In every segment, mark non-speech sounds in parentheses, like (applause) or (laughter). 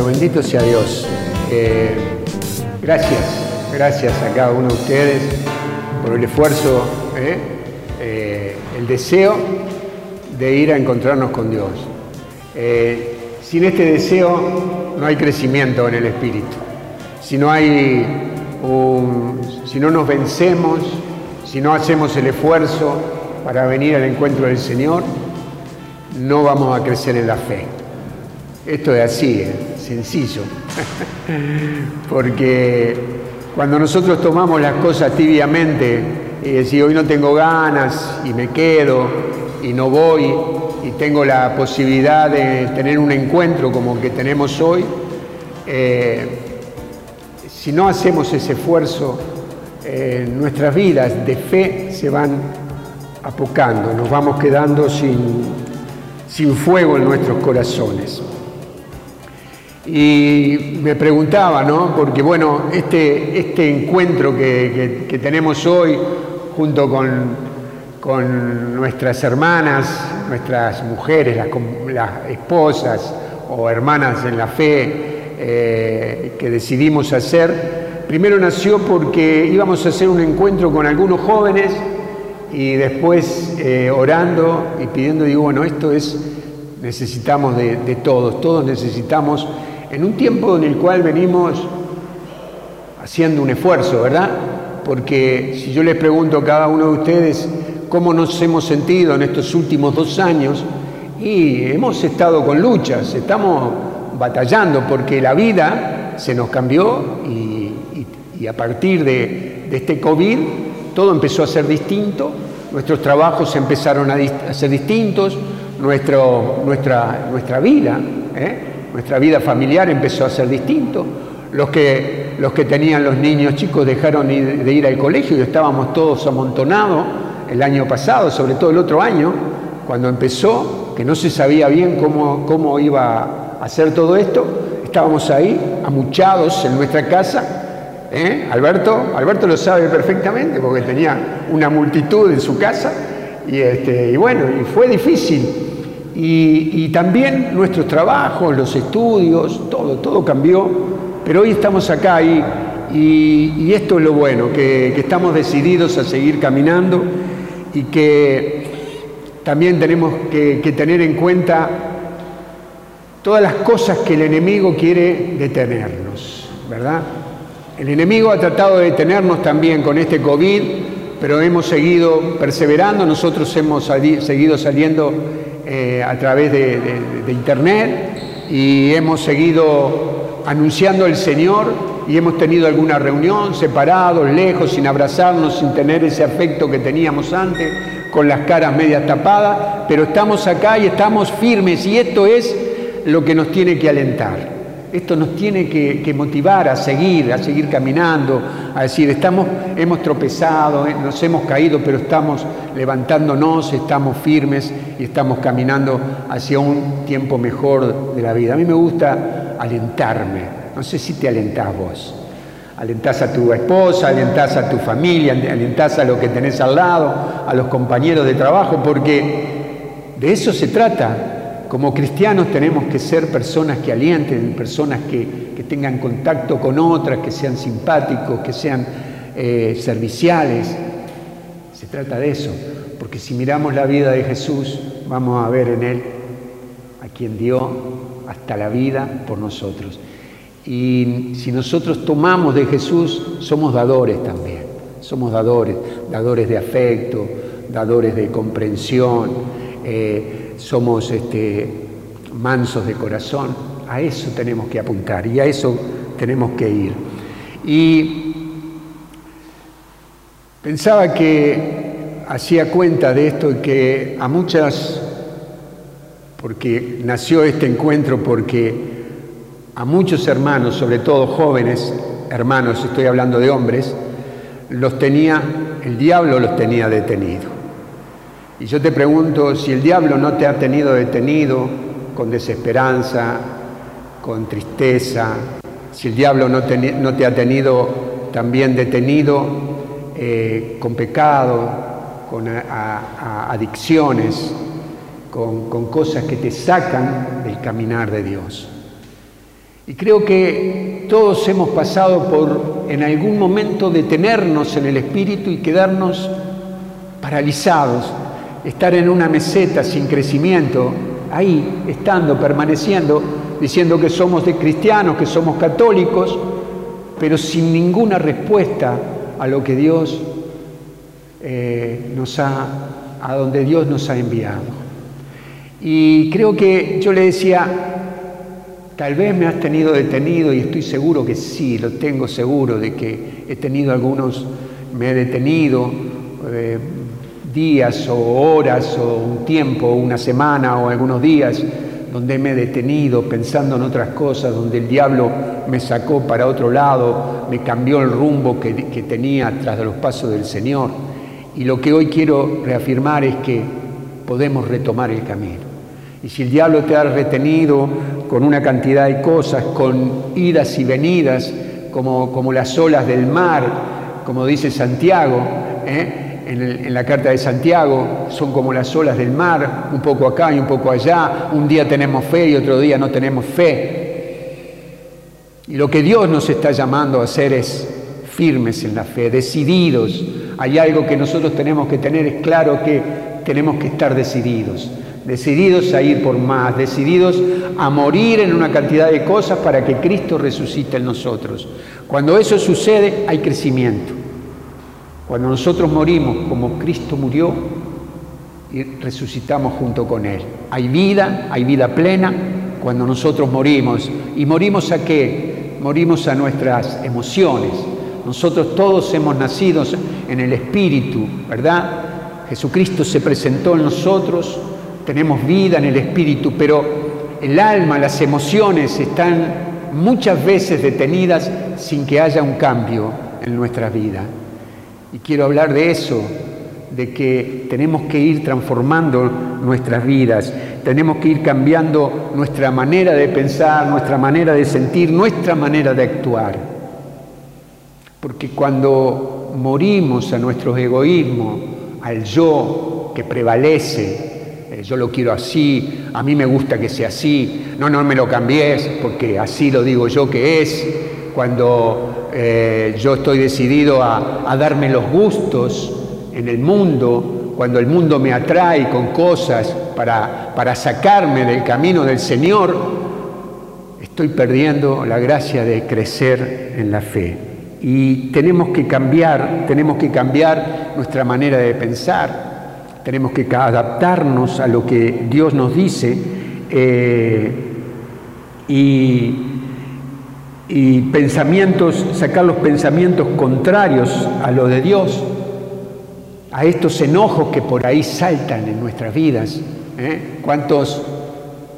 Bueno, bendito sea Dios. Eh, gracias, gracias a cada uno de ustedes por el esfuerzo, eh, eh, el deseo de ir a encontrarnos con Dios. sin este deseo no hay crecimiento en el espíritu. Si no hay si no nos vencemos, si no hacemos el esfuerzo para venir al encuentro del Señor, no vamos a crecer en la fe. Esto es así. Sencillo. Porque cuando nosotros tomamos las cosas tibiamente y decimos, hoy no tengo ganas y me quedo y no voy y tengo la posibilidad de tener un encuentro como el que tenemos hoy, eh, si no hacemos ese esfuerzo, eh, nuestras vidas de fe se van apocando, nos vamos quedando sin, sin fuego en nuestros corazones. Y me preguntaba, ¿no? Porque bueno, este, este encuentro que, tenemos hoy junto con, nuestras hermanas, nuestras mujeres, las, esposas o hermanas en la fe eh, que decidimos hacer, primero nació porque íbamos a hacer un encuentro con algunos jóvenes y después eh, orando y pidiendo, digo, bueno, esto es, necesitamos de todos, todos necesitamos en un tiempo en el cual venimos haciendo un esfuerzo, ¿verdad? Porque si yo les pregunto a cada uno de ustedes cómo nos hemos sentido en estos últimos dos años, y hemos estado con luchas, estamos batallando porque la vida se nos cambió y, a partir de, este COVID todo empezó a ser distinto, nuestros trabajos empezaron a, ser distintos, nuestra, nuestra vida. ¿eh? Nuestra vida familiar empezó a ser distinto. Los que, los que tenían los niños chicos dejaron de ir al colegio y estábamos todos amontonados el año pasado, sobre todo el otro año, cuando empezó, que no se sabía bien cómo, cómo iba a hacer todo esto, estábamos ahí, amuchados en nuestra casa. ¿eh? Alberto, Alberto lo sabe perfectamente porque tenía una multitud en su casa y, este, y bueno, y fue difícil y, también nuestros trabajos, los estudios, todo, todo cambió, pero hoy estamos acá y, y esto es lo bueno, que, estamos decididos a seguir caminando y que también tenemos que, que tener en cuenta todas las cosas que el enemigo quiere detenernos, ¿verdad? El enemigo ha tratado de detenernos también con este COVID, pero hemos seguido perseverando, nosotros hemos seguido saliendo eh, a través de, internet y hemos seguido anunciando el Señor y hemos tenido alguna reunión separados, lejos, sin abrazarnos, sin tener ese afecto que teníamos antes, con las caras medias tapadas, pero estamos acá y estamos firmes y esto es lo que nos tiene que alentar. Esto nos tiene que, motivar a seguir, a seguir caminando, a decir, estamos, hemos tropezado, eh, nos hemos caído, pero estamos levantándonos, estamos firmes y estamos caminando hacia un tiempo mejor de la vida. A mí me gusta alentarme, no sé si te alentás vos. Alentás a tu esposa, alentás a tu familia, alentás a lo que tenés al lado, a los compañeros de trabajo, porque de eso se trata como cristianos tenemos que ser personas que alienten, personas que, tengan contacto con otras, que sean simpáticos, que sean eh, serviciales. Se trata de eso, porque si miramos la vida de Jesús, vamos a ver en Él a quien dio hasta la vida por nosotros. Y si nosotros tomamos de Jesús, somos dadores también. Somos dadores, dadores de afecto, dadores de comprensión. Eh, somos este, mansos de corazón, a eso tenemos que apuntar y a eso tenemos que ir. Y pensaba que hacía cuenta de esto y que a muchas, porque nació este encuentro porque a muchos hermanos, sobre todo jóvenes hermanos, estoy hablando de hombres, los tenía, el diablo los tenía detenidos. Y yo te pregunto, si el diablo no te ha tenido detenido con desesperanza, con tristeza, si el diablo no te, ha tenido también detenido eh, con pecado, con adicciones, con, con cosas que te sacan del caminar de Dios. Y creo que todos hemos pasado por en algún momento detenernos en el espíritu y quedarnos paralizados, estar en una meseta sin crecimiento, ahí, estando, permaneciendo, diciendo que somos de cristianos, que somos católicos, pero sin ninguna respuesta a lo que Dios eh, nos ha, a donde Dios nos ha enviado. Y creo que yo le decía, tal vez me has tenido detenido y estoy seguro que sí, lo tengo seguro de que he tenido algunos, me he detenido eh, días o horas o un tiempo, una semana o algunos días donde me he detenido pensando en otras cosas, donde el diablo me sacó para otro lado, me cambió el rumbo que, tenía tras de los pasos del Señor. Y lo que hoy quiero reafirmar es que podemos retomar el camino. Y si el diablo te ha retenido con una cantidad de cosas, con idas y venidas, como, como las olas del mar, como dice Santiago, ¿eh? En, la carta de Santiago, son como las olas del mar, un poco acá y un poco allá, un día tenemos fe y otro día no tenemos fe. Y lo que Dios nos está llamando a hacer es firmes en la fe, decididos. Hay algo que nosotros tenemos que tener, es claro que tenemos que estar decididos, decididos a ir por más, decididos a morir en una cantidad de cosas para que Cristo resucite en nosotros. Cuando eso sucede, hay crecimiento. Cuando nosotros morimos como Cristo murió y resucitamos junto con Él. Hay vida, hay vida plena cuando nosotros morimos. ¿Y morimos a qué? Morimos a nuestras emociones. Nosotros todos hemos nacido en el Espíritu, ¿verdad? Jesucristo se presentó en nosotros, tenemos vida en el Espíritu, pero el alma, las emociones están muchas veces detenidas sin que haya un cambio en nuestra vida. Y quiero hablar de eso, de que tenemos que ir transformando nuestras vidas, tenemos que ir cambiando nuestra manera de pensar, nuestra manera de sentir, nuestra manera de actuar. Porque cuando morimos a nuestro egoísmo, al yo que prevalece, eh, yo lo quiero así, a mí me gusta que sea así, no, no me lo cambies porque así lo digo yo que es, cuando eh, yo estoy decidido a, darme los gustos en el mundo, cuando el mundo me atrae con cosas para, para sacarme del camino del Señor, estoy perdiendo la gracia de crecer en la fe. Y tenemos que cambiar, tenemos que cambiar nuestra manera de pensar, tenemos que adaptarnos a lo que Dios nos dice eh, y y pensamientos, sacar los pensamientos contrarios a lo de Dios, a estos enojos que por ahí saltan en nuestras vidas. ¿eh? ¿Cuántos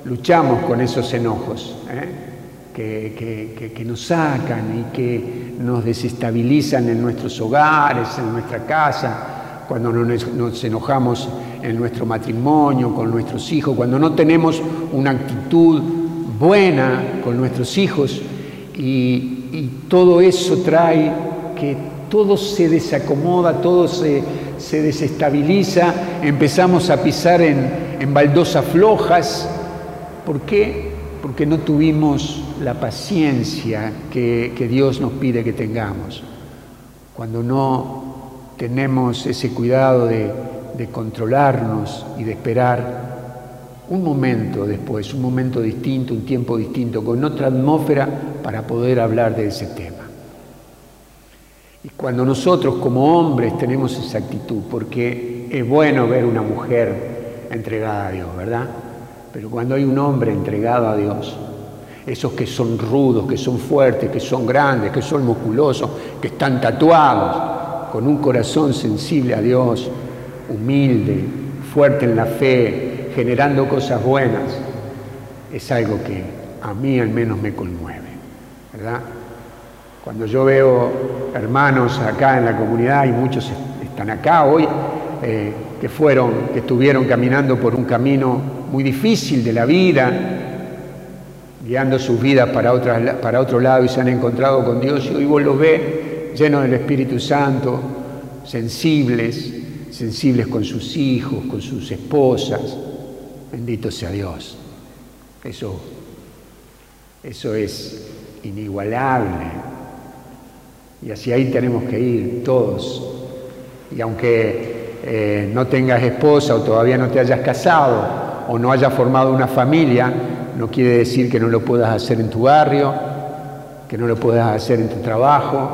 luchamos con esos enojos? ¿eh? Que, que, nos sacan y que nos desestabilizan en nuestros hogares, en nuestra casa, cuando nos enojamos en nuestro matrimonio, con nuestros hijos, cuando no tenemos una actitud buena con nuestros hijos, y, todo eso trae que todo se desacomoda, todo se, desestabiliza, empezamos a pisar en, baldosas flojas. ¿Por qué? Porque no tuvimos la paciencia que, Dios nos pide que tengamos. Cuando no tenemos ese cuidado de, de controlarnos y de esperar un momento después, un momento distinto, un tiempo distinto, con otra atmósfera para poder hablar de ese tema. Y cuando nosotros como hombres tenemos esa actitud, porque es bueno ver una mujer entregada a Dios, ¿verdad? Pero cuando hay un hombre entregado a Dios, esos que son rudos, que son fuertes, que son grandes, que son musculosos, que están tatuados, con un corazón sensible a Dios, humilde, fuerte en la fe, generando cosas buenas, es algo que a mí al menos me conmueve. ¿verdad? Cuando yo veo hermanos acá en la comunidad, y muchos están acá hoy, eh, que fueron, que estuvieron caminando por un camino muy difícil de la vida, guiando sus vidas para, otro lado y se han encontrado con Dios, y hoy vos los ves llenos del Espíritu Santo, sensibles, sensibles con sus hijos, con sus esposas. Bendito sea Dios. Eso Eso es inigualable. Y hacia ahí tenemos que ir todos. Y aunque eh, no tengas esposa o todavía no te hayas casado o no hayas formado una familia, no quiere decir que no lo puedas hacer en tu barrio, que no lo puedas hacer en tu trabajo.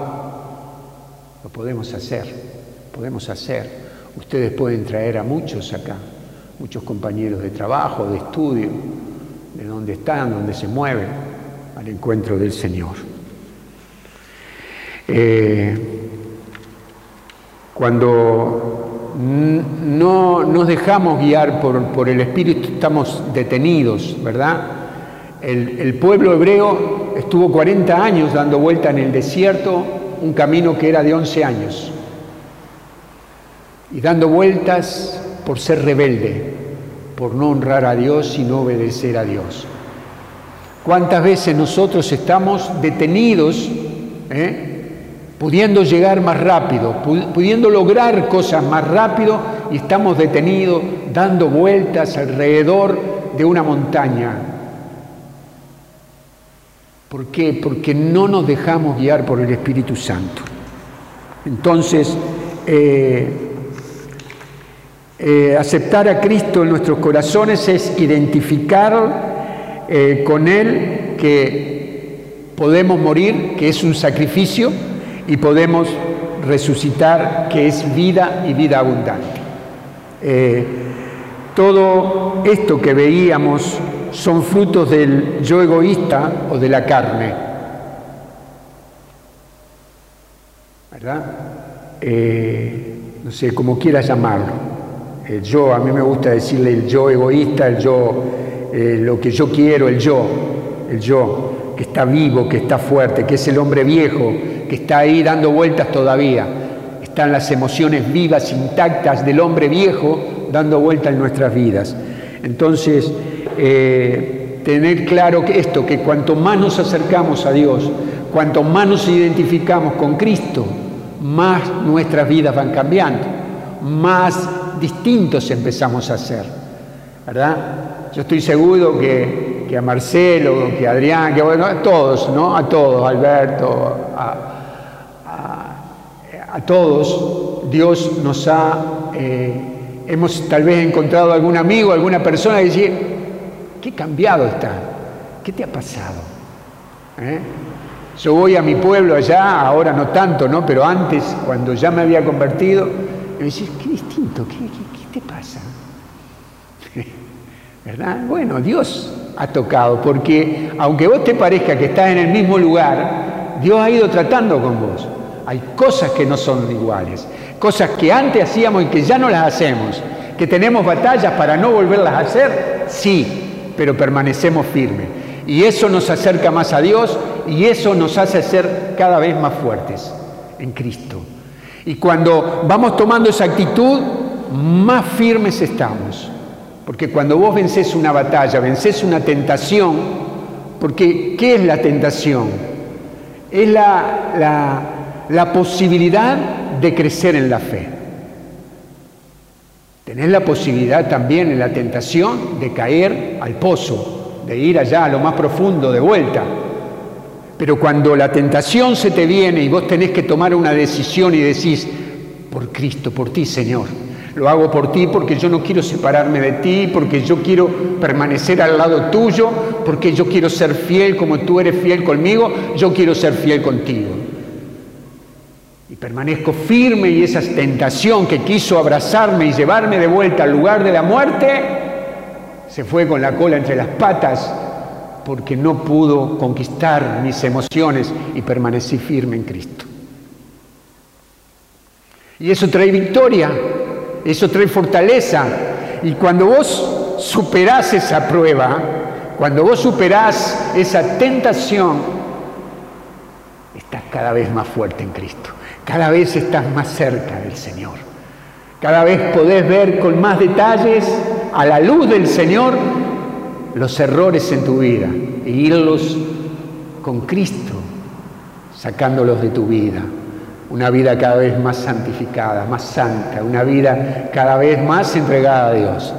Lo podemos hacer, podemos hacer. Ustedes pueden traer a muchos acá, muchos compañeros de trabajo, de estudio, de donde están, donde se mueven, al encuentro del Señor. Eh, cuando no nos dejamos guiar por, el Espíritu, estamos detenidos, ¿verdad? El, el, pueblo hebreo estuvo 40 años dando vuelta en el desierto, un camino que era de 11 años, y dando vueltas por ser rebelde, por no honrar a Dios y no obedecer a Dios. ¿Cuántas veces nosotros estamos detenidos, eh, pudiendo llegar más rápido, pudiendo lograr cosas más rápido y estamos detenidos dando vueltas alrededor de una montaña? ¿Por qué? Porque no nos dejamos guiar por el Espíritu Santo. Entonces, eh, eh, aceptar a Cristo en nuestros corazones es identificar eh, con Él que podemos morir, que es un sacrificio, y podemos resucitar, que es vida y vida abundante. Eh, todo esto que veíamos son frutos del yo egoísta o de la carne. ¿Verdad? no sé, como quieras llamarlo el yo, a mí me gusta decirle el yo egoísta, el yo, eh, lo que yo quiero, el yo, el yo, que está vivo, que está fuerte, que es el hombre viejo, que está ahí dando vueltas todavía. Están las emociones vivas, intactas del hombre viejo dando vueltas en nuestras vidas. Entonces, eh, tener claro que esto, que cuanto más nos acercamos a Dios, cuanto más nos identificamos con Cristo, más nuestras vidas van cambiando, más distintos empezamos a ser, ¿verdad? Yo estoy seguro que, a Marcelo, que a Adrián, que bueno, a todos, ¿no? A todos, Alberto, a, todos, Dios nos ha, eh, hemos tal vez encontrado algún amigo, alguna persona que dice, qué cambiado está, ¿qué te ha pasado? ¿Eh? Yo voy a mi pueblo allá, ahora no tanto, ¿no? Pero antes, cuando ya me había convertido, me decís, qué distinto, ¿qué, te pasa? (laughs) ¿Verdad? Bueno, Dios ha tocado, porque aunque vos te parezca que estás en el mismo lugar, Dios ha ido tratando con vos. Hay cosas que no son iguales, cosas que antes hacíamos y que ya no las hacemos, que tenemos batallas para no volverlas a hacer, sí, pero permanecemos firmes. Y eso nos acerca más a Dios y eso nos hace ser cada vez más fuertes en Cristo. Y cuando vamos tomando esa actitud, más firmes estamos. Porque cuando vos vencés una batalla, vencés una tentación, porque ¿qué es la tentación? Es la, la, posibilidad de crecer en la fe. Tenés la posibilidad también en la tentación de caer al pozo, de ir allá a lo más profundo de vuelta. Pero cuando la tentación se te viene y vos tenés que tomar una decisión y decís, por Cristo, por ti, Señor, lo hago por ti porque yo no quiero separarme de ti, porque yo quiero permanecer al lado tuyo, porque yo quiero ser fiel como tú eres fiel conmigo, yo quiero ser fiel contigo. Y permanezco firme y esa tentación que quiso abrazarme y llevarme de vuelta al lugar de la muerte, se fue con la cola entre las patas porque no pudo conquistar mis emociones y permanecí firme en Cristo. Y eso trae victoria, eso trae fortaleza. Y cuando vos superás esa prueba, cuando vos superás esa tentación, estás cada vez más fuerte en Cristo. Cada vez estás más cerca del Señor. Cada vez podés ver con más detalles, a la luz del Señor, los errores en tu vida e irlos con Cristo, sacándolos de tu vida. Una vida cada vez más santificada, más santa, una vida cada vez más entregada a Dios.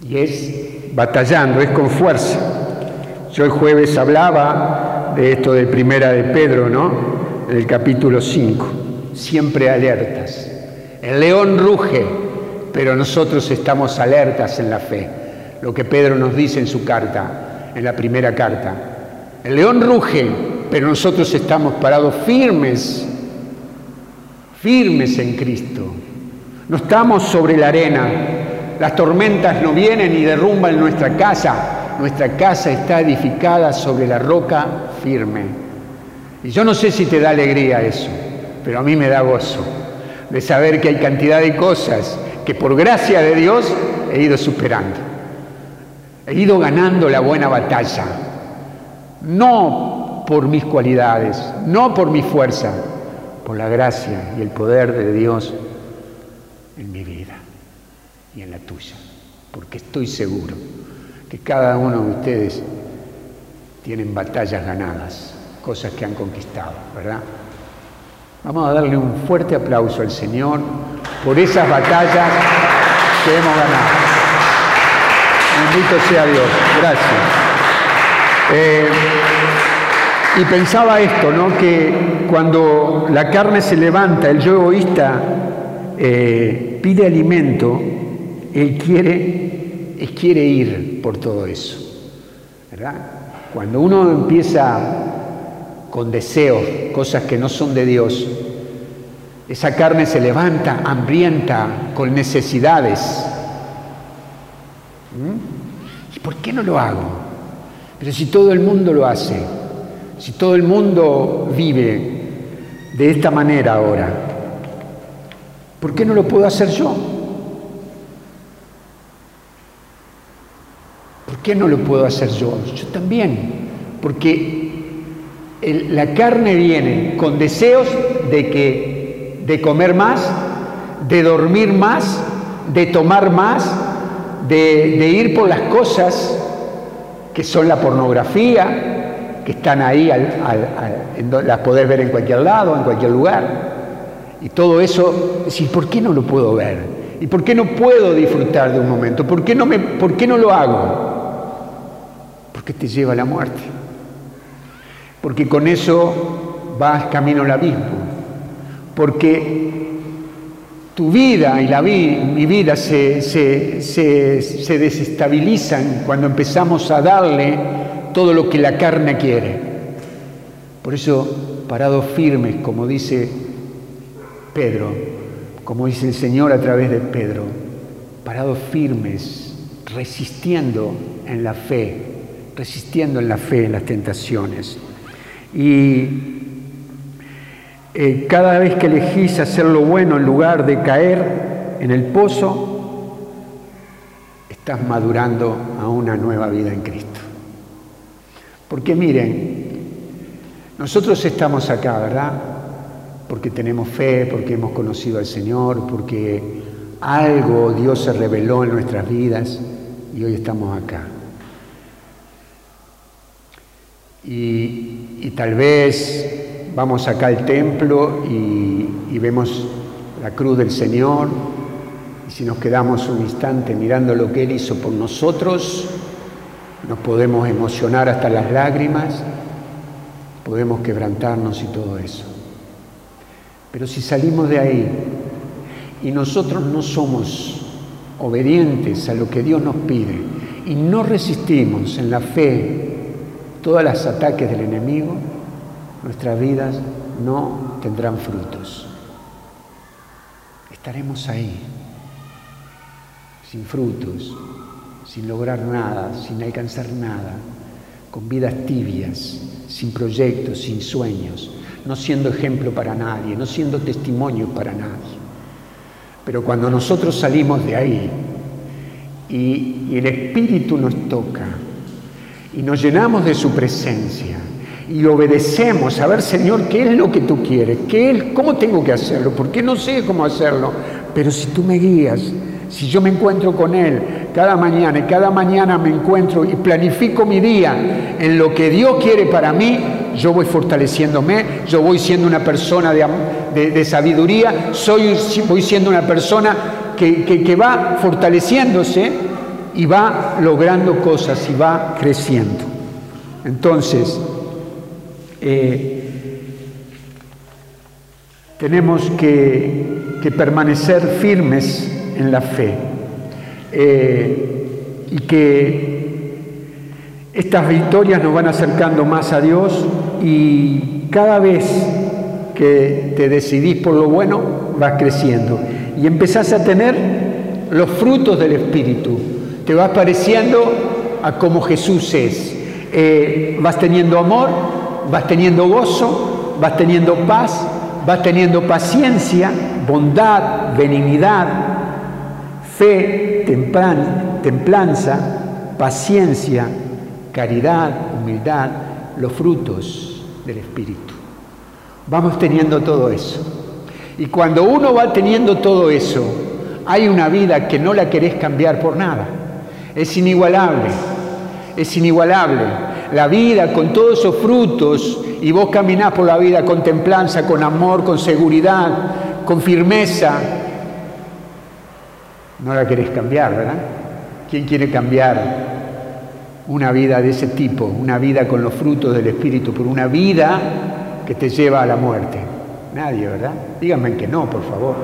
Y es batallando, es con fuerza. Yo el jueves hablaba de esto de primera de Pedro, ¿no? En el capítulo 5. Siempre alertas. El león ruge, pero nosotros estamos alertas en la fe. Lo que Pedro nos dice en su carta, en la primera carta. El león ruge, pero nosotros estamos parados firmes, firmes en Cristo. No estamos sobre la arena. Las tormentas no vienen y derrumban nuestra casa. Nuestra casa está edificada sobre la roca firme. Y yo no sé si te da alegría eso, pero a mí me da gozo de saber que hay cantidad de cosas que por gracia de Dios he ido superando. He ido ganando la buena batalla. No por mis cualidades, no por mi fuerza, por la gracia y el poder de Dios en mi vida y en la tuya. Porque estoy seguro que cada uno de ustedes tienen batallas ganadas, cosas que han conquistado, ¿verdad? Vamos a darle un fuerte aplauso al Señor por esas batallas que hemos ganado. Bendito sea Dios. Gracias. Eh, y pensaba esto, ¿no? Que cuando la carne se levanta, el yo egoísta eh, pide alimento, él quiere, él quiere ir por todo eso. ¿verdad? Cuando uno empieza con deseos, cosas que no son de Dios, esa carne se levanta hambrienta, con necesidades. ¿Mm? ¿Y por qué no lo hago? Pero si todo el mundo lo hace, si todo el mundo vive de esta manera ahora, ¿por qué no lo puedo hacer yo? ¿Por qué no lo puedo hacer yo? Yo también, porque la carne viene con deseos de que de comer más, de dormir más, de tomar más, de, ir por las cosas que son la pornografía, que están ahí, las podés ver en cualquier lado, en cualquier lugar. Y todo eso, decir, ¿por qué no lo puedo ver? ¿Y por qué no puedo disfrutar de un momento? ¿Por qué no, me, por qué no lo hago? Porque te lleva a la muerte porque con eso vas camino al abismo, porque tu vida y la mi vida se, se desestabilizan cuando empezamos a darle todo lo que la carne quiere. Por eso, parados firmes, como dice Pedro, como dice el Señor a través de Pedro, parados firmes, resistiendo en la fe, resistiendo en la fe en las tentaciones. Y eh, cada vez que elegís hacer lo bueno en lugar de caer en el pozo, estás madurando a una nueva vida en Cristo. Porque miren, nosotros estamos acá, ¿verdad? Porque tenemos fe, porque hemos conocido al Señor, porque algo Dios se reveló en nuestras vidas y hoy estamos acá. Y, tal vez vamos acá al templo y, vemos la cruz del Señor y si nos quedamos un instante mirando lo que Él hizo por nosotros, nos podemos emocionar hasta las lágrimas, podemos quebrantarnos y todo eso. Pero si salimos de ahí y nosotros no somos obedientes a lo que Dios nos pide y no resistimos en la fe todos los ataques del enemigo, nuestras vidas no tendrán frutos. Estaremos ahí, sin frutos, sin lograr nada, sin alcanzar nada, con vidas tibias, sin proyectos, sin sueños, no siendo ejemplo para nadie, no siendo testimonio para nadie. Pero cuando nosotros salimos de ahí y, el Espíritu nos toca, y nos llenamos de su presencia y obedecemos a ver, Señor, qué es lo que tú quieres, ¿Qué cómo tengo que hacerlo, porque no sé cómo hacerlo, pero si tú me guías, si yo me encuentro con Él cada mañana y cada mañana me encuentro y planifico mi día en lo que Dios quiere para mí, yo voy fortaleciéndome, yo voy siendo una persona de, sabiduría, soy, voy siendo una persona que, que va fortaleciéndose y va logrando cosas y va creciendo. Entonces, eh, tenemos que, permanecer firmes en la fe eh, y que estas victorias nos van acercando más a Dios y cada vez que te decidís por lo bueno, vas creciendo y empezás a tener los frutos del Espíritu. Te vas pareciendo a como Jesús es. Eh, vas teniendo amor, vas teniendo gozo, vas teniendo paz, vas teniendo paciencia, bondad, benignidad, fe, templanza, paciencia, caridad, humildad, los frutos del Espíritu. Vamos teniendo todo eso. Y cuando uno va teniendo todo eso, hay una vida que no la querés cambiar por nada. Es inigualable, es inigualable. La vida con todos esos frutos y vos caminás por la vida con templanza, con amor, con seguridad, con firmeza, no la querés cambiar, ¿verdad? ¿Quién quiere cambiar una vida de ese tipo, una vida con los frutos del Espíritu, por una vida que te lleva a la muerte? Nadie, ¿verdad? Díganme que no, por favor.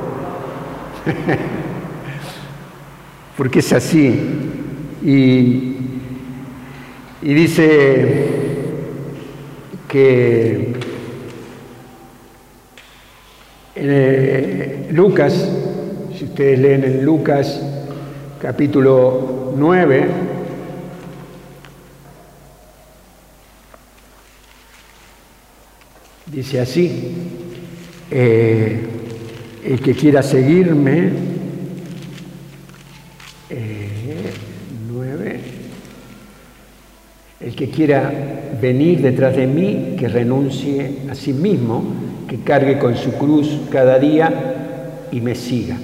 (laughs) Porque es así. Y, y dice que eh, Lucas, si ustedes leen en Lucas capítulo 9, Dice así, eh, el que quiera seguirme, eh, el que quiera venir detrás de mí, que renuncie a sí mismo, que cargue con su cruz cada día y me siga.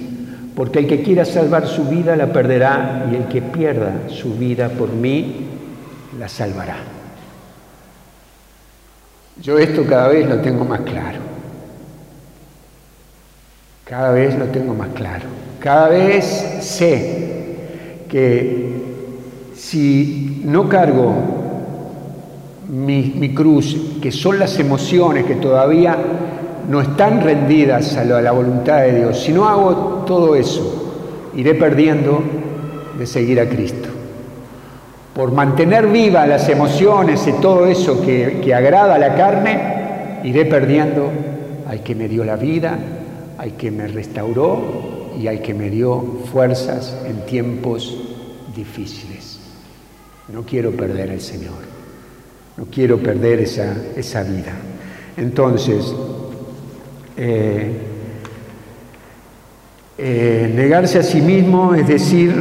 Porque el que quiera salvar su vida la perderá y el que pierda su vida por mí la salvará. Yo esto cada vez lo tengo más claro. Cada vez lo tengo más claro. Cada vez sé que si no cargo mi, cruz, que son las emociones que todavía no están rendidas a la voluntad de Dios, si no hago todo eso, iré perdiendo de seguir a Cristo. Por mantener vivas las emociones y todo eso que, agrada a la carne, iré perdiendo al que me dio la vida, al que me restauró y al que me dio fuerzas en tiempos difíciles. No quiero perder al Señor, no quiero perder esa, esa vida. Entonces, eh, eh, negarse a sí mismo es decir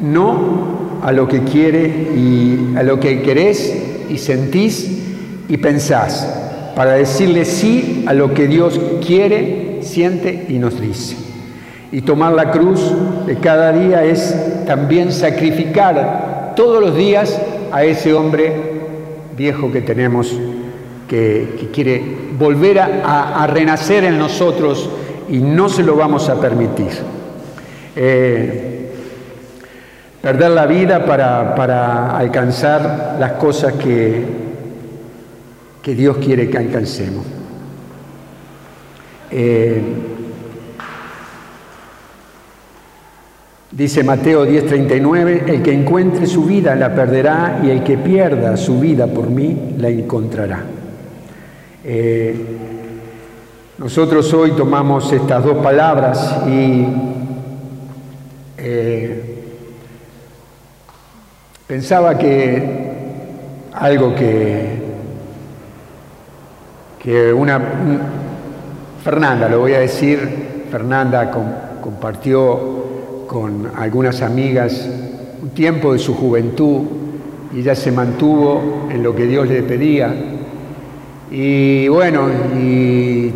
no a lo que quiere y a lo que querés y sentís y pensás, para decirle sí a lo que Dios quiere, siente y nos dice. Y tomar la cruz de cada día es también sacrificar todos los días a ese hombre viejo que tenemos, que, quiere volver a, renacer en nosotros y no se lo vamos a permitir. Eh, perder la vida para, alcanzar las cosas que, que Dios quiere que alcancemos. Eh, dice Mateo 10:39, el que encuentre su vida la perderá y el que pierda su vida por mí la encontrará. Eh, nosotros hoy tomamos estas dos palabras y eh, Pensaba que algo que, que una, Fernanda, lo voy a decir, Fernanda compartió con algunas amigas un tiempo de su juventud y ella se mantuvo en lo que Dios le pedía. Y bueno, y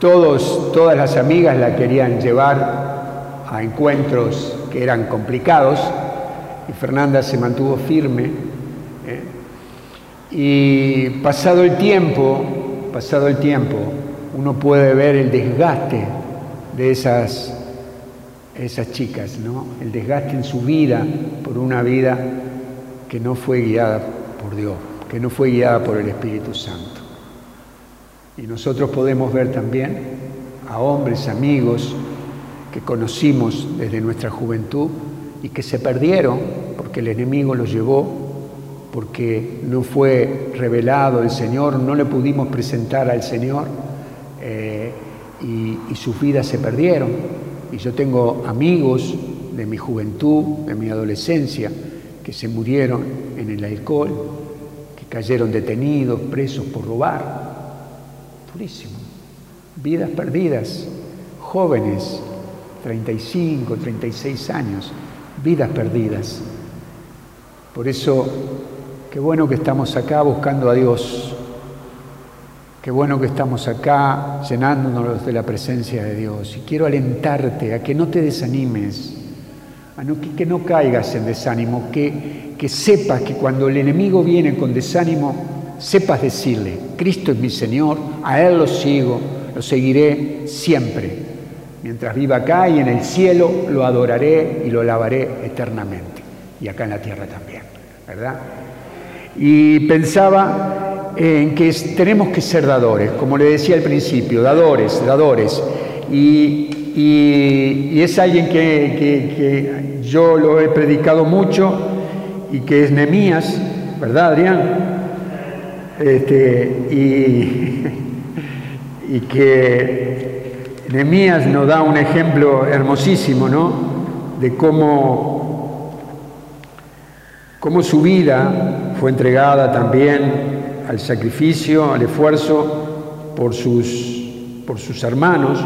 todas las amigas la querían llevar a encuentros que eran complicados y Fernanda se mantuvo firme. ¿eh? Y pasado el tiempo, pasado el tiempo, uno puede ver el desgaste de esas esas chicas, ¿no? El desgaste en su vida por una vida que no fue guiada por Dios, que no fue guiada por el Espíritu Santo. Y nosotros podemos ver también a hombres, amigos que conocimos desde nuestra juventud y que se perdieron porque el enemigo los llevó, porque no fue revelado el Señor, no le pudimos presentar al Señor eh, y, y sus vidas se perdieron. Y yo tengo amigos de mi juventud, de mi adolescencia, que se murieron en el alcohol, que cayeron detenidos, presos por robar. Purísimo. Vidas perdidas, jóvenes, 35, 36 años, vidas perdidas. Por eso, qué bueno que estamos acá buscando a Dios. Qué bueno que estamos acá llenándonos de la presencia de Dios. Y quiero alentarte a que no te desanimes, a que, no caigas en desánimo, que, que sepas que cuando el enemigo viene con desánimo, sepas decirle, Cristo es mi Señor, a Él lo sigo, lo seguiré siempre. Mientras viva acá y en el cielo lo adoraré y lo alabaré eternamente. Y acá en la tierra también, ¿verdad? Y pensaba en que tenemos que ser dadores, como le decía al principio, dadores, dadores. Y, es alguien que, yo lo he predicado mucho y que es Nemías, ¿verdad, Adrián? Este, (laughs) y, que Nehemías nos da un ejemplo hermosísimo, ¿no? De cómo, cómo su vida fue entregada también al sacrificio, al esfuerzo por sus, por sus hermanos.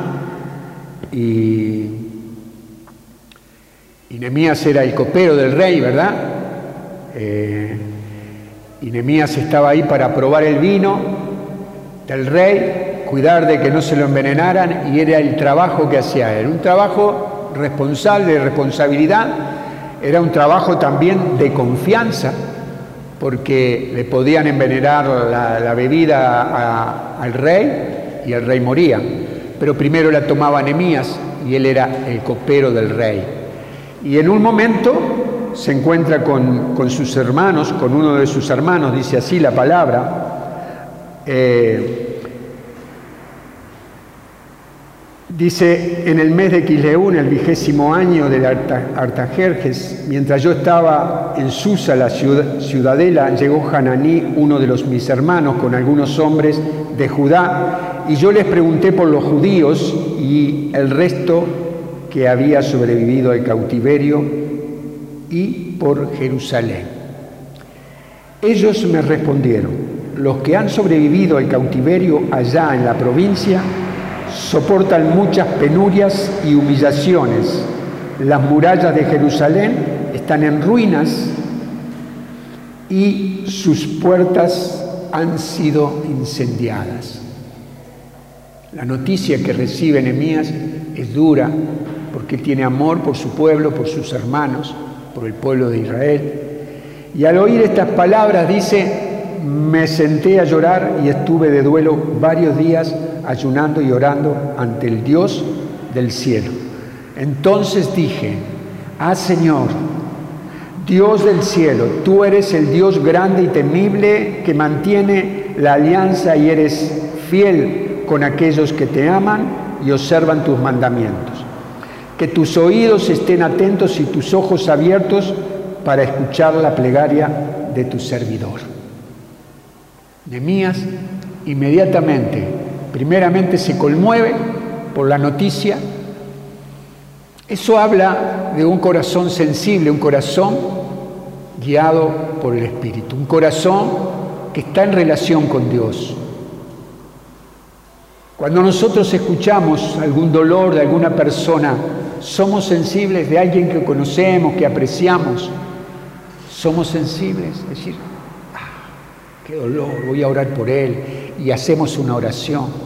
Y, y Nehemías era el copero del rey, ¿verdad? Eh, y Nehemías estaba ahí para probar el vino del rey cuidar de que no se lo envenenaran y era el trabajo que hacía él. Un trabajo responsable, de responsabilidad, era un trabajo también de confianza, porque le podían envenenar la, bebida al rey y el rey moría. Pero primero la tomaba Nemías y él era el copero del rey. Y en un momento se encuentra con, sus hermanos, con uno de sus hermanos, dice así la palabra, eh, Dice, en el mes de Quileún, el vigésimo año de Artajerjes, mientras yo estaba en Susa, la ciudadela, llegó Hananí, uno de los mis hermanos, con algunos hombres de Judá, y yo les pregunté por los judíos y el resto que había sobrevivido al cautiverio y por Jerusalén. Ellos me respondieron, los que han sobrevivido al cautiverio allá en la provincia, soportan muchas penurias y humillaciones. Las murallas de Jerusalén están en ruinas y sus puertas han sido incendiadas. La noticia que recibe Nehemías es dura porque tiene amor por su pueblo, por sus hermanos, por el pueblo de Israel. Y al oír estas palabras dice, me senté a llorar y estuve de duelo varios días ayunando y orando ante el Dios del cielo. Entonces dije, ah Señor, Dios del cielo, tú eres el Dios grande y temible que mantiene la alianza y eres fiel con aquellos que te aman y observan tus mandamientos. Que tus oídos estén atentos y tus ojos abiertos para escuchar la plegaria de tu servidor. Nemías inmediatamente primeramente se conmueve por la noticia. Eso habla de un corazón sensible, un corazón guiado por el Espíritu, un corazón que está en relación con Dios. Cuando nosotros escuchamos algún dolor de alguna persona, somos sensibles de alguien que conocemos, que apreciamos, somos sensibles, es decir, ah, qué dolor, voy a orar por él, y hacemos una oración.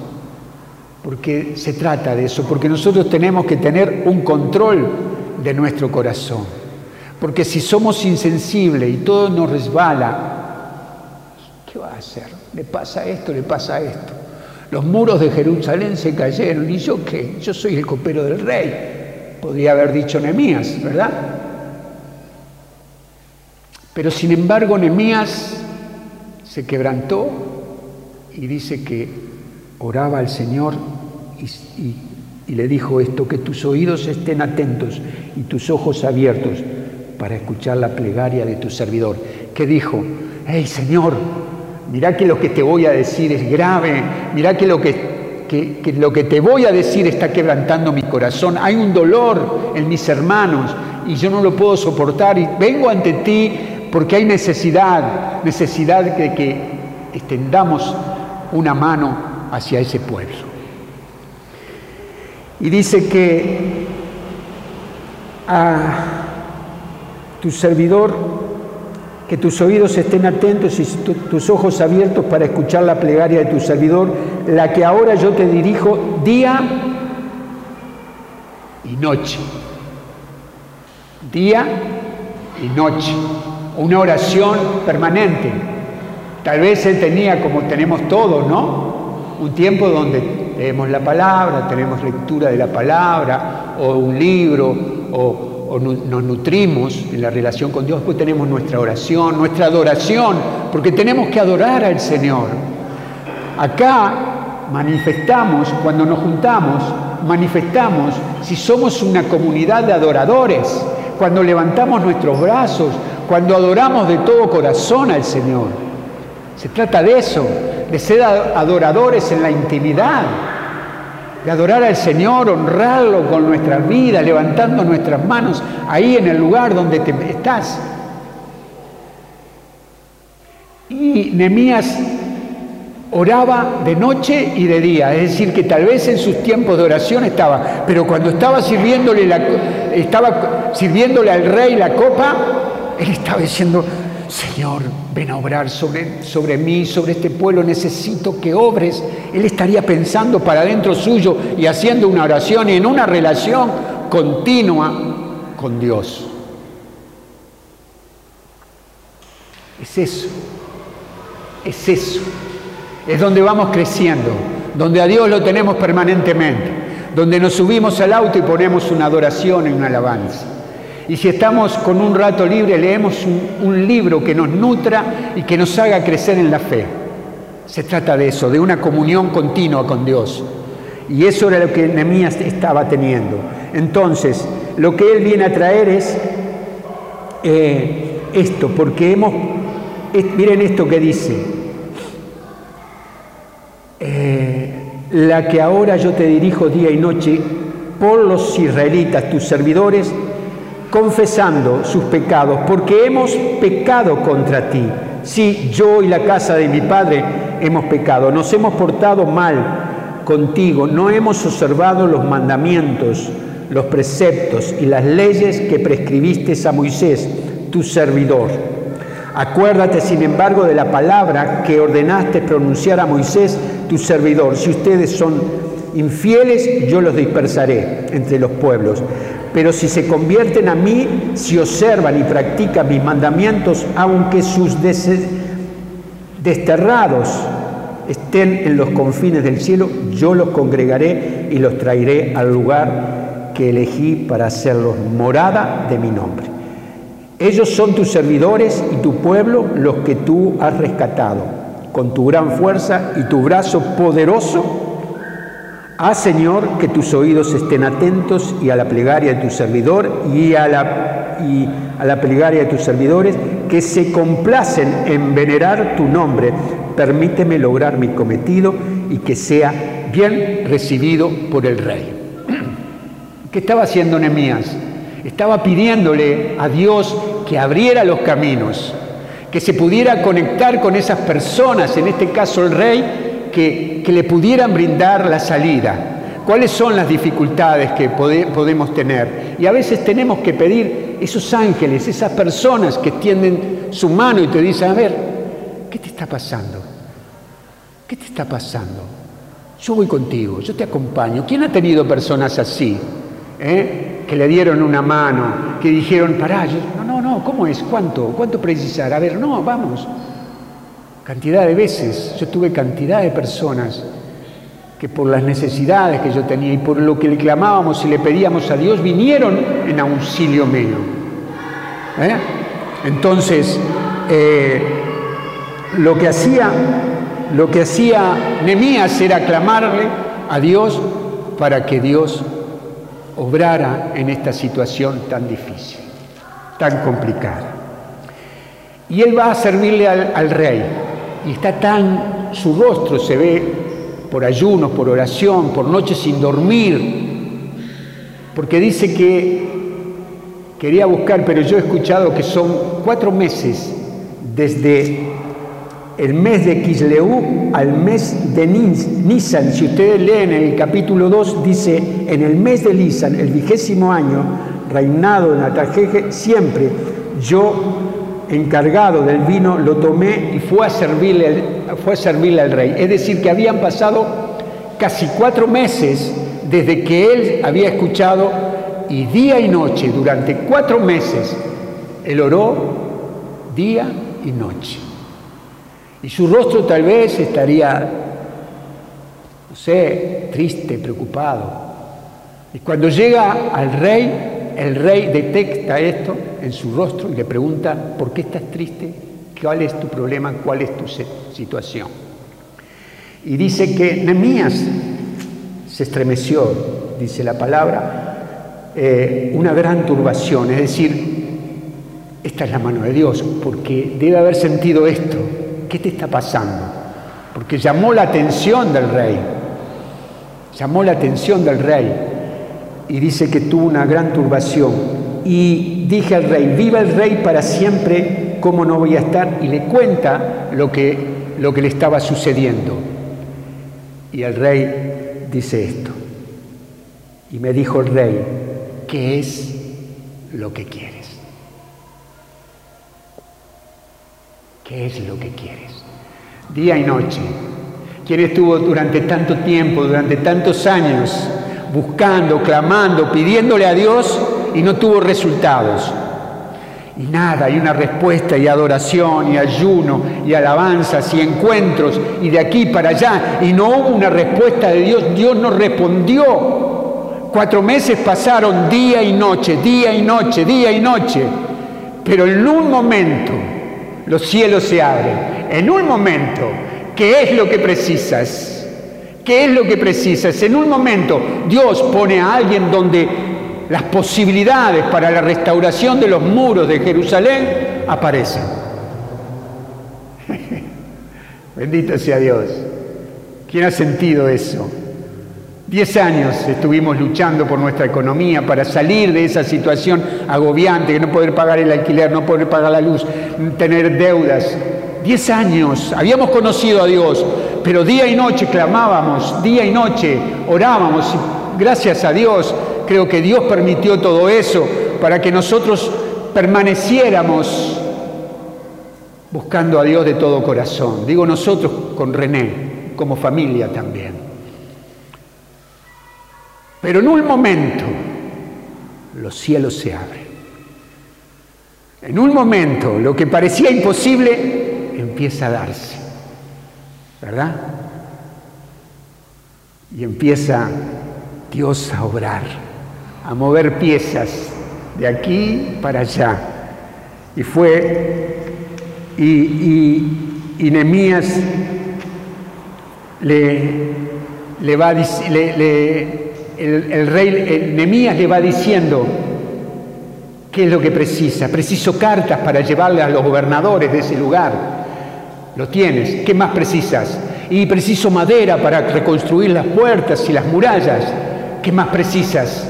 Porque se trata de eso, porque nosotros tenemos que tener un control de nuestro corazón. Porque si somos insensibles y todo nos resbala, ¿qué va a hacer? Le pasa esto, le pasa esto. Los muros de Jerusalén se cayeron y yo qué, yo soy el copero del rey. podría haber dicho Nemías, ¿verdad? Pero sin embargo Nemías se quebrantó y dice que oraba al Señor y, le dijo esto, que tus oídos estén atentos y tus ojos abiertos para escuchar la plegaria de tu servidor. Que dijo, hey Señor, mira que lo que te voy a decir es grave, mira que lo que, que, lo que te voy a decir está quebrantando mi corazón, hay un dolor en mis hermanos y yo no lo puedo soportar y vengo ante ti porque hay necesidad, necesidad de que extendamos una mano hacia ese pueblo. Y dice que a tu servidor, que tus oídos estén atentos y tus ojos abiertos para escuchar la plegaria de tu servidor, la que ahora yo te dirijo día y noche. Día y noche. Una oración permanente. Tal vez él tenía, como tenemos todos, ¿no? Un tiempo donde leemos la palabra, tenemos lectura de la palabra o un libro o, nos nutrimos en la relación con Dios, pues tenemos nuestra oración, nuestra adoración, porque tenemos que adorar al Señor. Acá manifestamos, cuando nos juntamos, manifestamos si somos una comunidad de adoradores, cuando levantamos nuestros brazos, cuando adoramos de todo corazón al Señor. Se trata de eso, de ser adoradores en la intimidad, de adorar al Señor, honrarlo con nuestra vida, levantando nuestras manos ahí en el lugar donde te estás. Y Nemías oraba de noche y de día, es decir, que tal vez en sus tiempos de oración estaba, pero cuando estaba sirviéndole, la, estaba sirviéndole al rey la copa, él estaba diciendo, Señor, ven a obrar sobre, sobre mí, sobre este pueblo, necesito que obres. Él estaría pensando para dentro suyo y haciendo una oración en una relación continua con Dios. Es eso, es eso. Es donde vamos creciendo, donde a Dios lo tenemos permanentemente, donde nos subimos al auto y ponemos una adoración y una alabanza. Y si estamos con un rato libre, leemos un, libro que nos nutra y que nos haga crecer en la fe. Se trata de eso, de una comunión continua con Dios. Y eso era lo que Nehemías estaba teniendo. Entonces, lo que él viene a traer es eh, esto, porque hemos, miren esto que dice, eh, la que ahora yo te dirijo día y noche por los israelitas, tus servidores, confesando sus pecados, porque hemos pecado contra ti. Sí, yo y la casa de mi padre hemos pecado, nos hemos portado mal contigo, no hemos observado los mandamientos, los preceptos y las leyes que prescribiste a Moisés, tu servidor. Acuérdate, sin embargo, de la palabra que ordenaste pronunciar a Moisés, tu servidor. Si ustedes son infieles, yo los dispersaré entre los pueblos. Pero si se convierten a mí, si observan y practican mis mandamientos, aunque sus desterrados estén en los confines del cielo, yo los congregaré y los traeré al lugar que elegí para hacerlos morada de mi nombre. Ellos son tus servidores y tu pueblo, los que tú has rescatado. Con tu gran fuerza y tu brazo poderoso, Haz, Señor, que tus oídos estén atentos y a la plegaria de tu servidor y a la, y a la plegaria de tus servidores que se complacen en venerar tu nombre. Permíteme lograr mi cometido y que sea bien recibido por el rey. (clears throat) ¿Qué estaba haciendo Nehemías? Estaba pidiéndole a Dios que abriera los caminos, que se pudiera conectar con esas personas, en este caso el rey, que, le pudieran brindar la salida. ¿Cuáles son las dificultades que podemos tener? Y a veces tenemos que pedir esos ángeles, esas personas que extienden su mano y te dicen, a ver, ¿qué te está pasando? ¿Qué te está pasando? Yo voy contigo, yo te acompaño. ¿Quién ha tenido personas así? Eh? Que le dieron una mano, que dijeron, pará, no, no, no, ¿cómo es? ¿Cuánto? ¿Cuánto precisar? A ver, no, vamos. Cantidad de veces, yo tuve cantidad de personas que por las necesidades que yo tenía y por lo que le clamábamos y le pedíamos a Dios, vinieron en auxilio mío. ¿Eh? Entonces, eh, lo que hacía, lo que hacía Nemías era clamarle a Dios para que Dios obrara en esta situación tan difícil, tan complicada. Y él va a servirle al, al rey y está tan, su rostro se ve por ayunos, por oración, por noches sin dormir, porque dice que quería buscar, pero yo he escuchado que son cuatro meses desde el mes de Kisleú al mes de Nisan. Si ustedes leen el capítulo 2, dice, en el mes de Nisan, el vigésimo año, reinado en Atajeje, siempre yo encargado del vino lo tomé y fue a servirle, fue a servirle al rey. Es decir, que habían pasado casi cuatro meses desde que él había escuchado y día y noche, durante cuatro meses, él oró día y noche. Y su rostro tal vez estaría, no sé, triste, preocupado. Y cuando llega al rey, el rey detecta esto en su rostro y le pregunta, ¿por qué estás triste? ¿Cuál es tu problema? ¿Cuál es tu situación? Y dice que Nemías se estremeció, dice la palabra, eh, una gran turbación, es decir, esta es la mano de Dios, porque debe haber sentido esto. ¿Qué te está pasando? Porque llamó la atención del rey, llamó la atención del rey y dice que tuvo una gran turbación. Y dije al rey, viva el rey para siempre, ¿cómo no voy a estar? Y le cuenta lo que, lo que le estaba sucediendo. Y el rey dice esto. Y me dijo el rey, ¿qué es lo que quieres? ¿Qué es lo que quieres? Día y noche. ¿Quién estuvo durante tanto tiempo, durante tantos años buscando, clamando, pidiéndole a Dios y no tuvo resultados. Y nada, y una respuesta y adoración y ayuno y alabanzas y encuentros y de aquí para allá. Y no hubo una respuesta de Dios, Dios no respondió. Cuatro meses pasaron día y noche, día y noche, día y noche. Pero en un momento los cielos se abren. En un momento, ¿qué es lo que precisas? ¿Qué es lo que precisas? En un momento Dios pone a alguien donde las posibilidades para la restauración de los muros de Jerusalén aparecen. (laughs) Bendito sea Dios. ¿Quién ha sentido eso? Diez años estuvimos luchando por nuestra economía para salir de esa situación agobiante, de no poder pagar el alquiler, no poder pagar la luz, tener deudas. Diez años, habíamos conocido a Dios, pero día y noche clamábamos, día y noche orábamos. Y gracias a Dios, creo que Dios permitió todo eso para que nosotros permaneciéramos buscando a Dios de todo corazón. Digo nosotros con René, como familia también. Pero en un momento los cielos se abren. En un momento lo que parecía imposible empieza a darse. ¿Verdad? Y empieza Dios a obrar, a mover piezas de aquí para allá. Y fue, y, y, y Nemías le, le va, el, el, rey Nemías le va diciendo, ¿qué es lo que precisa? Preciso cartas para llevarle a los gobernadores de ese lugar lo tienes. ¿Qué más precisas? Y preciso madera para reconstruir las puertas y las murallas. ¿Qué más precisas?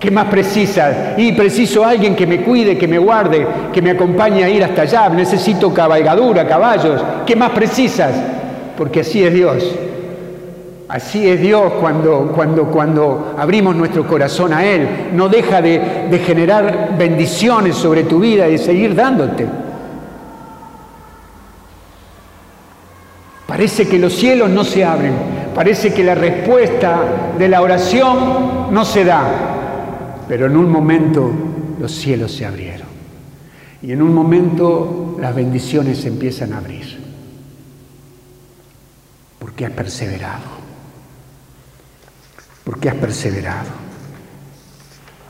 ¿Qué más precisas? Y preciso alguien que me cuide, que me guarde, que me acompañe a ir hasta allá. Necesito cabalgadura, caballos. ¿Qué más precisas? Porque así es Dios. Así es Dios cuando, cuando, cuando abrimos nuestro corazón a Él. No deja de, de generar bendiciones sobre tu vida y seguir dándote. Parece que los cielos no se abren, parece que la respuesta de la oración no se da, pero en un momento los cielos se abrieron. Y en un momento las bendiciones se empiezan a abrir, porque has perseverado, porque has perseverado,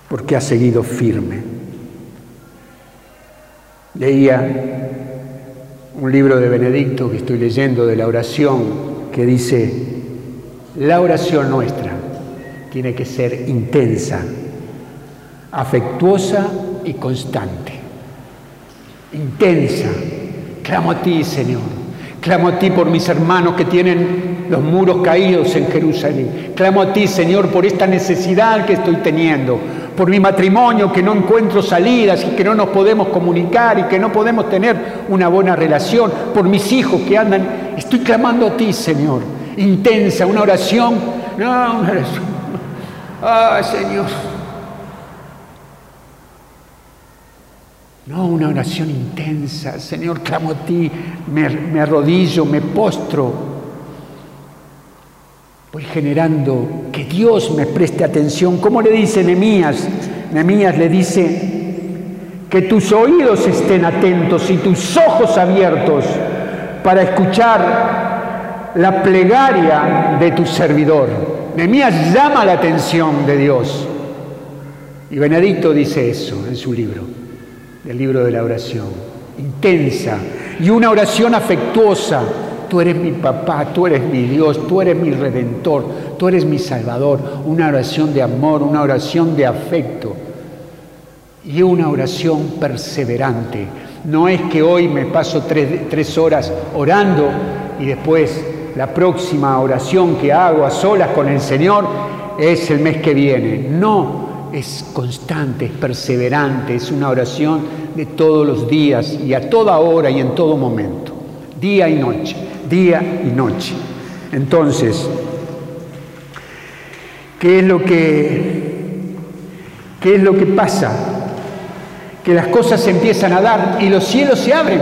porque has seguido firme. Leía un libro de Benedicto que estoy leyendo de la oración que dice, la oración nuestra tiene que ser intensa, afectuosa y constante. Intensa. Clamo a ti, Señor. Clamo a ti por mis hermanos que tienen los muros caídos en Jerusalén. Clamo a ti, Señor, por esta necesidad que estoy teniendo, por mi matrimonio que no encuentro salidas y que no nos podemos comunicar y que no podemos tener una buena relación, por mis hijos que andan. Estoy clamando a ti, Señor. Intensa, una oración. No, una oración. Ay, Señor. No, una oración intensa. Señor, clamo a ti, me, arrodillo, me postro. Voy generando que Dios me preste atención. ¿Cómo le dice Nehemías? Nehemías le dice que tus oídos estén atentos y tus ojos abiertos para escuchar la plegaria de tu servidor. Nehemías llama la atención de Dios. Y Benedicto dice eso en su libro el libro de la oración, intensa y una oración afectuosa. Tú eres mi papá, tú eres mi Dios, tú eres mi redentor, tú eres mi salvador. Una oración de amor, una oración de afecto y una oración perseverante. No es que hoy me paso tres, tres horas orando y después la próxima oración que hago a solas con el Señor es el mes que viene. No, es constante, es perseverante, es una oración de todos los días y a toda hora y en todo momento, día y noche, día y noche. Entonces, ¿qué es lo que, qué es lo que pasa? Que las cosas se empiezan a dar y los cielos se abren.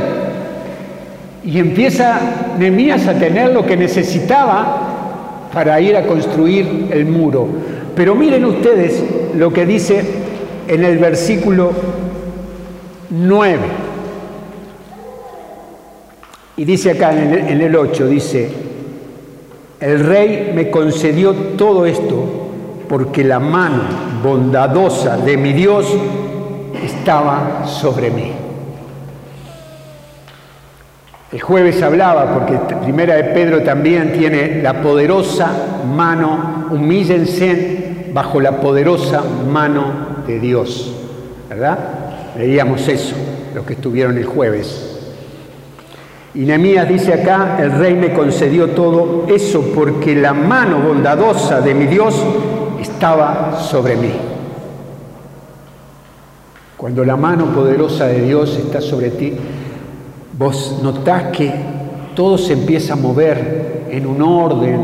Y empieza Nehemías a tener lo que necesitaba para ir a construir el muro. Pero miren ustedes lo que dice en el versículo 9. Y dice acá en el, en el 8, dice, el rey me concedió todo esto porque la mano bondadosa de mi Dios estaba sobre mí. El jueves hablaba, porque primera de Pedro también tiene la poderosa mano, humíllense bajo la poderosa mano de Dios. ¿Verdad? Leíamos eso, los que estuvieron el jueves. Y Nehemías dice acá, el rey me concedió todo eso porque la mano bondadosa de mi Dios estaba sobre mí. Cuando la mano poderosa de Dios está sobre ti, vos notás que todo se empieza a mover en un orden,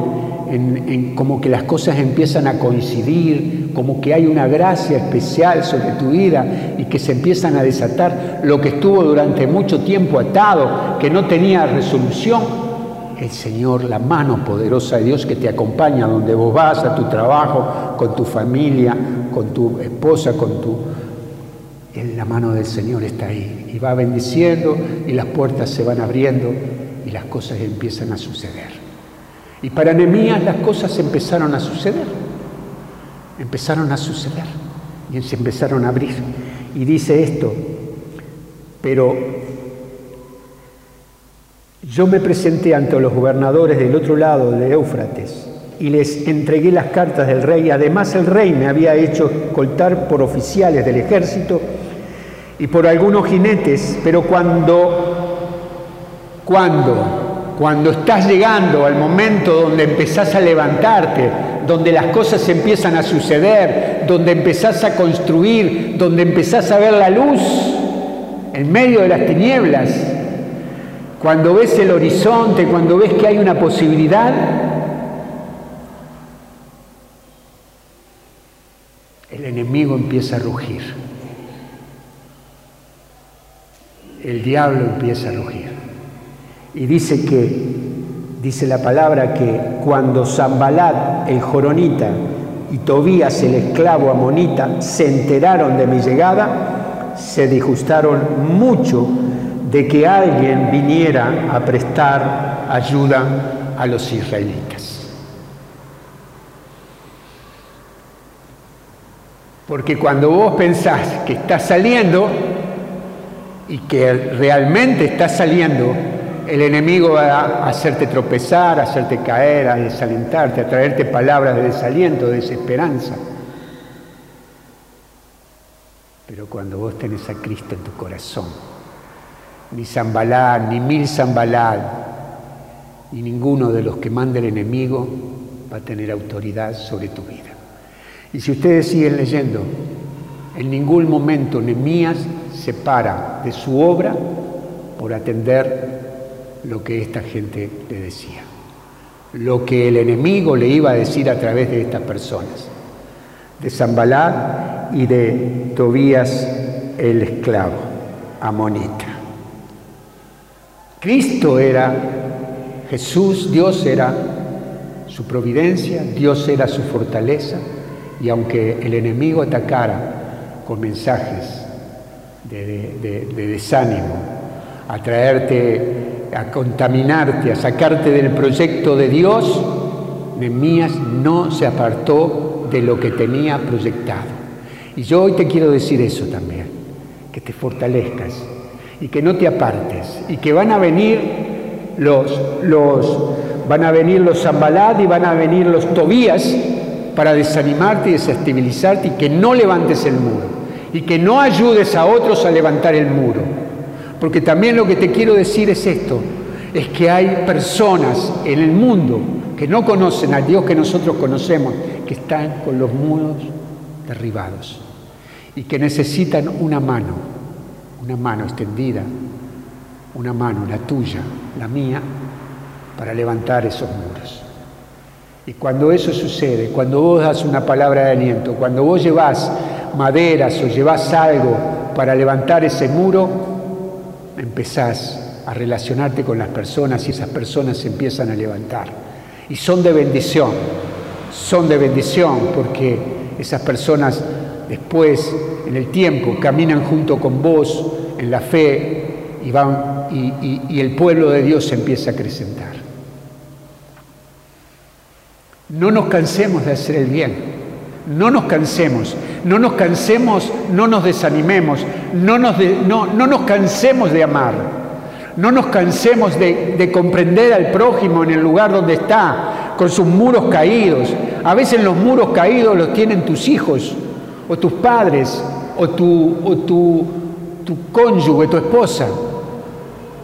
en, como que las cosas empiezan a coincidir, como que hay una gracia especial sobre tu vida y que se empiezan a desatar lo que estuvo durante mucho tiempo atado, que no tenía resolución. El Señor, la mano poderosa de Dios que te acompaña donde vos vas, a tu trabajo, con tu familia, con tu esposa, con tu en la mano del Señor está ahí y va bendiciendo y las puertas se van abriendo y las cosas empiezan a suceder. Y para Nehemías las cosas empezaron a suceder, empezaron a suceder y se empezaron a abrir. Y dice esto, pero yo me presenté ante los gobernadores del otro lado de Éufrates y les entregué las cartas del rey. Además el rey me había hecho escoltar por oficiales del ejército y por algunos jinetes, pero cuando, cuando, cuando estás llegando al momento donde empezás a levantarte, donde las cosas empiezan a suceder, donde empezás a construir, donde empezás a ver la luz en medio de las tinieblas, cuando ves el horizonte, cuando ves que hay una posibilidad, el enemigo empieza a rugir. el diablo empieza a rugir. Y dice que, dice la palabra que cuando Zambalat, el joronita, y Tobías, el esclavo amonita, se enteraron de mi llegada, se disgustaron mucho de que alguien viniera a prestar ayuda a los israelitas. Porque cuando vos pensás que estás saliendo y que realmente estás saliendo, el enemigo va a hacerte tropezar, a hacerte caer, a desalentarte, a traerte palabras de desaliento, de desesperanza. Pero cuando vos tenés a Cristo en tu corazón, ni Zambalá, ni mil Zambalá, ni ninguno de los que manda el enemigo va a tener autoridad sobre tu vida. Y si ustedes siguen leyendo, en ningún momento Nemías se para de su obra por atender lo que esta gente le decía, lo que el enemigo le iba a decir a través de estas personas, de Zambalá y de Tobías el esclavo, amonita. Cristo era Jesús, Dios era su providencia, Dios era su fortaleza, y aunque el enemigo atacara con mensajes de, desánimo, a traerte, a contaminarte, a sacarte del proyecto de Dios, Nehemías no se apartó de lo que tenía proyectado. Y yo hoy te quiero decir eso también, que te fortalezcas y que no te apartes y que van a venir los, los van a venir los Zambalad y van a venir los Tobías para desanimarte y desestabilizarte y que no levantes el muro y que no ayudes a otros a levantar el muro. Porque también lo que te quiero decir es esto, es que hay personas en el mundo que no conocen al Dios que nosotros conocemos, que están con los muros derribados y que necesitan una mano, una mano extendida, una mano, la tuya, la mía, para levantar esos muros. Y cuando eso sucede, cuando vos das una palabra de aliento, cuando vos llevas maderas o llevas algo para levantar ese muro, empezás a relacionarte con las personas y esas personas se empiezan a levantar. Y son de bendición, son de bendición porque esas personas después, en el tiempo, caminan junto con vos en la fe y, van, y, el pueblo de Dios se empieza a acrecentar. No nos cansemos de hacer el bien, no nos cansemos, no nos cansemos, no nos desanimemos, no nos, no, nos cansemos de amar, no nos cansemos de, de comprender al prójimo en el lugar donde está, con sus muros caídos. A veces los muros caídos los tienen tus hijos, o tus padres, o tu, o tu, tu cónyuge, tu esposa.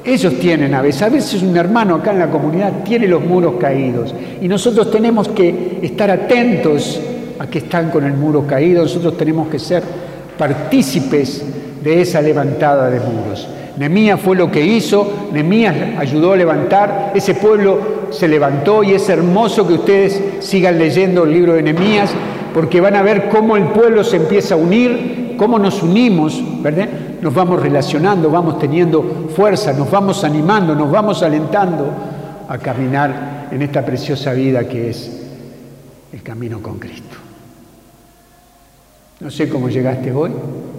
Ellos tienen a veces, a veces un hermano acá en la comunidad tiene los muros caídos y nosotros tenemos que estar atentos a que están con el muro caído, nosotros tenemos que ser partícipes de esa levantada de muros. Nemías fue lo que hizo, Nemías ayudó a levantar, ese pueblo se levantó y es hermoso que ustedes sigan leyendo el libro de Nemías porque van a ver cómo el pueblo se empieza a unir, cómo nos unimos, ¿verdad? Nos vamos relacionando, vamos teniendo fuerza, nos vamos animando, nos vamos alentando a caminar en esta preciosa vida que es el camino con Cristo. No sé cómo llegaste hoy,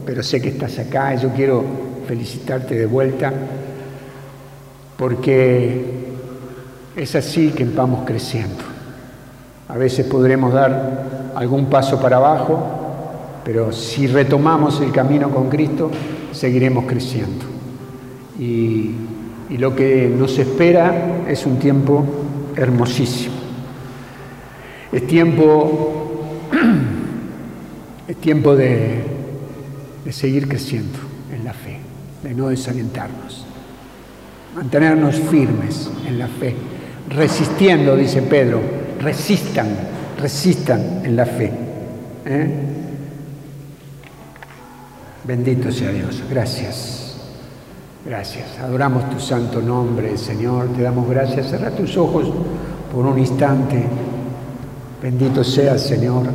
pero sé que estás acá y yo quiero felicitarte de vuelta porque es así que vamos creciendo. A veces podremos dar algún paso para abajo, pero si retomamos el camino con Cristo, seguiremos creciendo. Y, lo que nos espera es un tiempo hermosísimo. Es tiempo, (clears throat) es tiempo de, seguir creciendo en la fe, de no desalentarnos, mantenernos firmes en la fe, resistiendo, dice Pedro, resistan resistan en la fe. ¿eh? Bendito sea Dios. Gracias. Gracias. Adoramos tu santo nombre, Señor. Te damos gracias. Cerra tus ojos por un instante. Bendito sea, Señor.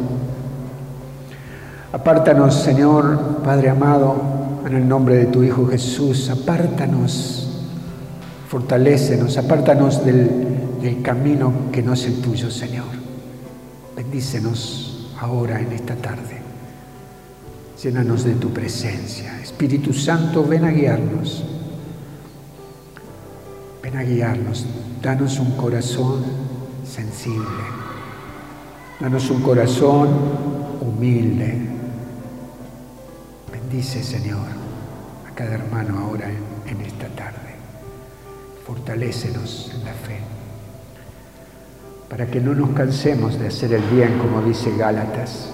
Apártanos, Señor, Padre amado, en el nombre de tu Hijo Jesús. Apártanos. Fortalécenos. Apártanos del, del camino que no es el tuyo, Señor. Bendícenos ahora en esta tarde. Llénanos de tu presencia. Espíritu Santo, ven a guiarnos. Ven a guiarnos. Danos un corazón sensible. Danos un corazón humilde. Bendice, Señor, a cada hermano ahora en, esta tarde. Fortalécenos en la fe, para que no nos cansemos de hacer el bien, como dice Gálatas,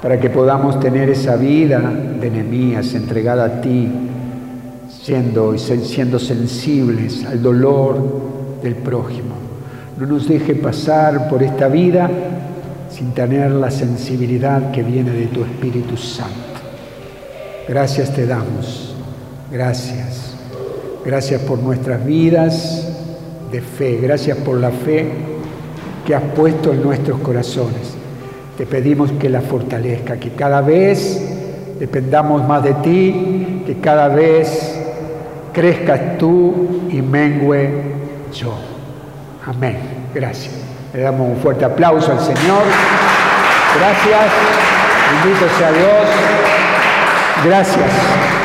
para que podamos tener esa vida de enemías entregada a ti, siendo, siendo sensibles al dolor del prójimo. No nos deje pasar por esta vida sin tener la sensibilidad que viene de tu Espíritu Santo. Gracias te damos, gracias. Gracias por nuestras vidas de fe, gracias por la fe que has puesto en nuestros corazones. Te pedimos que la fortalezca, que cada vez dependamos más de ti, que cada vez crezcas tú y mengue yo. Amén. Gracias. Le damos un fuerte aplauso al Señor. Gracias. Bendito sea Dios. Gracias.